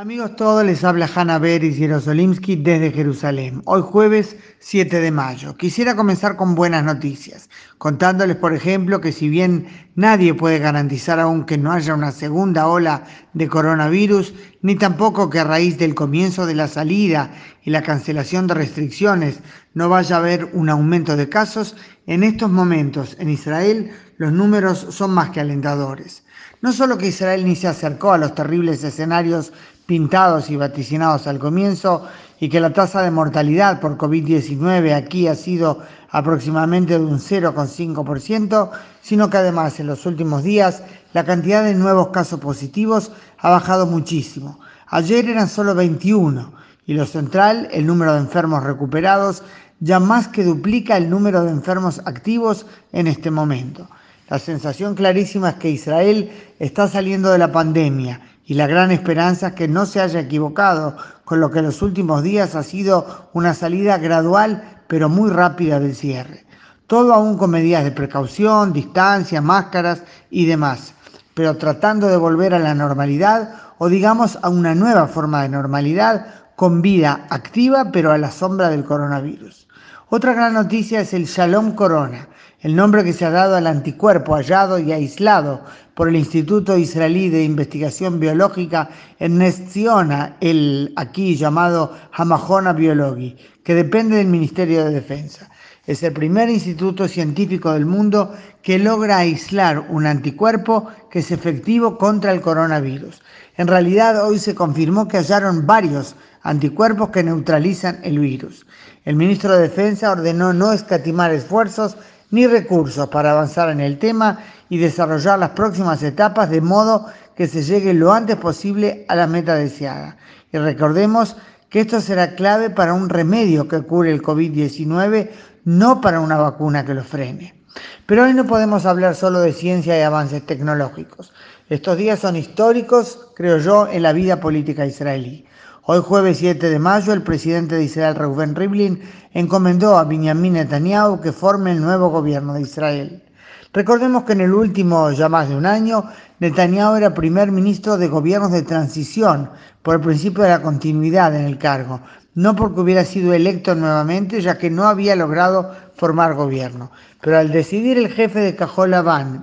Amigos todos, les habla Hanna Beris Jerosolimsky desde Jerusalén. Hoy jueves 7 de mayo. Quisiera comenzar con buenas noticias, contándoles por ejemplo que si bien nadie puede garantizar aún que no haya una segunda ola de coronavirus, ni tampoco que a raíz del comienzo de la salida y la cancelación de restricciones no vaya a haber un aumento de casos, en estos momentos en Israel los números son más que alentadores. No solo que Israel ni se acercó a los terribles escenarios pintados y vaticinados al comienzo y que la tasa de mortalidad por COVID-19 aquí ha sido aproximadamente de un 0,5%, sino que además en los últimos días la cantidad de nuevos casos positivos ha bajado muchísimo. Ayer eran solo 21 y lo central, el número de enfermos recuperados, ya más que duplica el número de enfermos activos en este momento. La sensación clarísima es que Israel está saliendo de la pandemia y la gran esperanza es que no se haya equivocado con lo que en los últimos días ha sido una salida gradual pero muy rápida del cierre. Todo aún con medidas de precaución, distancia, máscaras y demás, pero tratando de volver a la normalidad o digamos a una nueva forma de normalidad con vida activa pero a la sombra del coronavirus. Otra gran noticia es el Shalom Corona, el nombre que se ha dado al anticuerpo hallado y aislado por el Instituto Israelí de Investigación Biológica en Nestiona, el aquí llamado Hamahona Biologi, que depende del Ministerio de Defensa. Es el primer instituto científico del mundo que logra aislar un anticuerpo que es efectivo contra el coronavirus. En realidad, hoy se confirmó que hallaron varios anticuerpos que neutralizan el virus. El ministro de Defensa ordenó no escatimar esfuerzos ni recursos para avanzar en el tema y desarrollar las próximas etapas de modo que se llegue lo antes posible a la meta deseada. Y recordemos que esto será clave para un remedio que cure el COVID-19, no para una vacuna que lo frene. Pero hoy no podemos hablar solo de ciencia y avances tecnológicos. Estos días son históricos, creo yo, en la vida política israelí. Hoy jueves 7 de mayo, el presidente de Israel, Reuven Rivlin, encomendó a Benjamin Netanyahu que forme el nuevo gobierno de Israel. Recordemos que en el último ya más de un año, Netanyahu era primer ministro de gobiernos de transición por el principio de la continuidad en el cargo, no porque hubiera sido electo nuevamente, ya que no había logrado formar gobierno. Pero al decidir el jefe de Cajol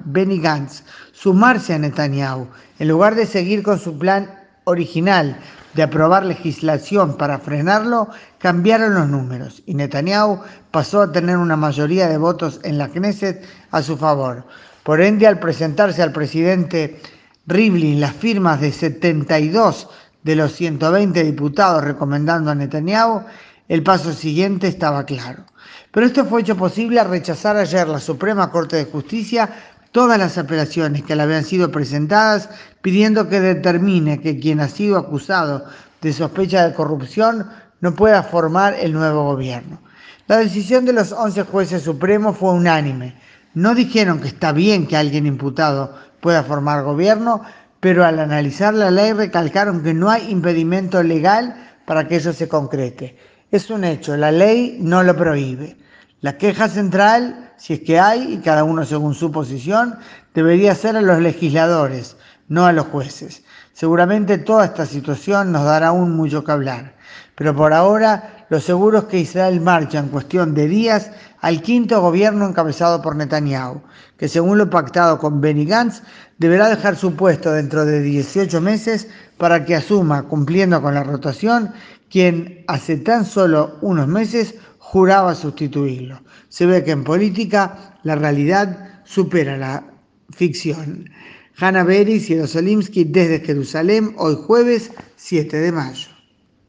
Benny Gantz, sumarse a Netanyahu, en lugar de seguir con su plan original de aprobar legislación para frenarlo, cambiaron los números y Netanyahu pasó a tener una mayoría de votos en la Knesset a su favor. Por ende, al presentarse al presidente Rivlin las firmas de 72 de los 120 diputados recomendando a Netanyahu, el paso siguiente estaba claro. Pero esto fue hecho posible al rechazar ayer la Suprema Corte de Justicia todas las apelaciones que le habían sido presentadas pidiendo que determine que quien ha sido acusado de sospecha de corrupción no pueda formar el nuevo gobierno. La decisión de los 11 jueces supremos fue unánime. No dijeron que está bien que alguien imputado pueda formar gobierno, pero al analizar la ley recalcaron que no hay impedimento legal para que eso se concrete. Es un hecho, la ley no lo prohíbe. La queja central, si es que hay, y cada uno según su posición, debería ser a los legisladores, no a los jueces. Seguramente toda esta situación nos dará aún mucho que hablar, pero por ahora lo seguro es que Israel marcha en cuestión de días al quinto gobierno encabezado por Netanyahu, que según lo pactado con Benny Gantz deberá dejar su puesto dentro de 18 meses para que asuma, cumpliendo con la rotación, quien hace tan solo unos meses juraba sustituirlo. Se ve que en política la realidad supera la ficción. Hanna Beris y desde Jerusalén, hoy jueves 7 de mayo.